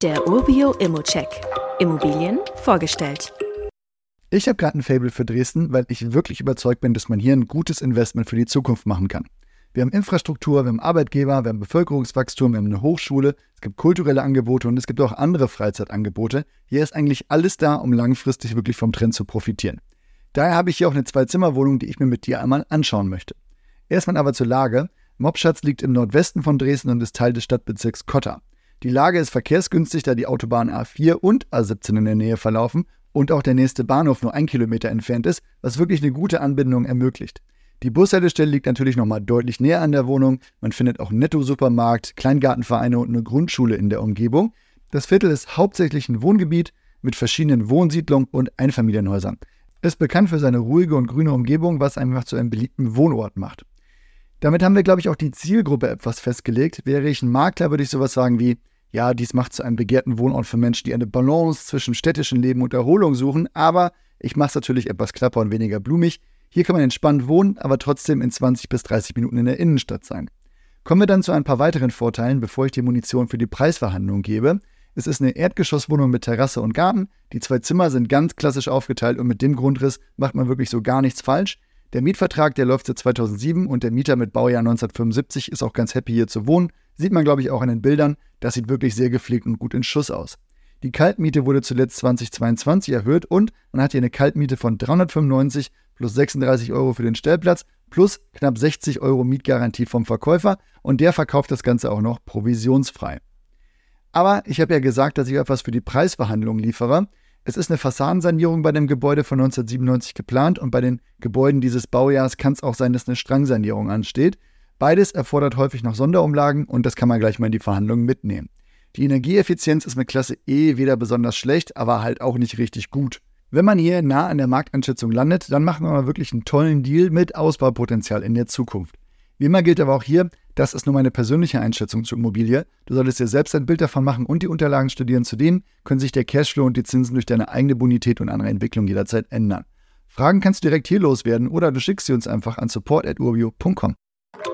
Der Urbio Immocheck. Immobilien vorgestellt. Ich habe gerade ein Fable für Dresden, weil ich wirklich überzeugt bin, dass man hier ein gutes Investment für die Zukunft machen kann. Wir haben Infrastruktur, wir haben Arbeitgeber, wir haben Bevölkerungswachstum, wir haben eine Hochschule, es gibt kulturelle Angebote und es gibt auch andere Freizeitangebote. Hier ist eigentlich alles da, um langfristig wirklich vom Trend zu profitieren. Daher habe ich hier auch eine Zwei-Zimmer-Wohnung, die ich mir mit dir einmal anschauen möchte. Erstmal aber zur Lage. Mobschatz liegt im Nordwesten von Dresden und ist Teil des Stadtbezirks Kotter. Die Lage ist verkehrsgünstig, da die Autobahn A4 und A17 in der Nähe verlaufen und auch der nächste Bahnhof nur ein Kilometer entfernt ist, was wirklich eine gute Anbindung ermöglicht. Die Bushaltestelle liegt natürlich nochmal deutlich näher an der Wohnung. Man findet auch Netto-Supermarkt, Kleingartenvereine und eine Grundschule in der Umgebung. Das Viertel ist hauptsächlich ein Wohngebiet mit verschiedenen Wohnsiedlungen und Einfamilienhäusern. Ist bekannt für seine ruhige und grüne Umgebung, was einfach zu einem beliebten Wohnort macht. Damit haben wir, glaube ich, auch die Zielgruppe etwas festgelegt. Wäre ich ein Makler, würde ich sowas sagen wie, ja, dies macht zu einem begehrten Wohnort für Menschen, die eine Balance zwischen städtischem Leben und Erholung suchen, aber ich mache es natürlich etwas knapper und weniger blumig. Hier kann man entspannt wohnen, aber trotzdem in 20 bis 30 Minuten in der Innenstadt sein. Kommen wir dann zu ein paar weiteren Vorteilen, bevor ich die Munition für die Preisverhandlung gebe. Es ist eine Erdgeschosswohnung mit Terrasse und Garten. Die zwei Zimmer sind ganz klassisch aufgeteilt und mit dem Grundriss macht man wirklich so gar nichts falsch. Der Mietvertrag, der läuft seit 2007 und der Mieter mit Baujahr 1975 ist auch ganz happy hier zu wohnen. Sieht man, glaube ich, auch an den Bildern. Das sieht wirklich sehr gepflegt und gut in Schuss aus. Die Kaltmiete wurde zuletzt 2022 erhöht und man hat hier eine Kaltmiete von 395 plus 36 Euro für den Stellplatz plus knapp 60 Euro Mietgarantie vom Verkäufer und der verkauft das Ganze auch noch provisionsfrei. Aber ich habe ja gesagt, dass ich etwas für die Preisverhandlung liefere. Es ist eine Fassadensanierung bei dem Gebäude von 1997 geplant und bei den Gebäuden dieses Baujahrs kann es auch sein, dass eine Strangsanierung ansteht. Beides erfordert häufig noch Sonderumlagen und das kann man gleich mal in die Verhandlungen mitnehmen. Die Energieeffizienz ist mit Klasse E weder besonders schlecht, aber halt auch nicht richtig gut. Wenn man hier nah an der Markteinschätzung landet, dann machen wir mal wirklich einen tollen Deal mit Ausbaupotenzial in der Zukunft. Wie immer gilt aber auch hier, das ist nur meine persönliche Einschätzung zur Immobilie. Du solltest dir selbst ein Bild davon machen und die Unterlagen studieren. Zudem können sich der Cashflow und die Zinsen durch deine eigene Bonität und andere Entwicklung jederzeit ändern. Fragen kannst du direkt hier loswerden oder du schickst sie uns einfach an support.urbio.com.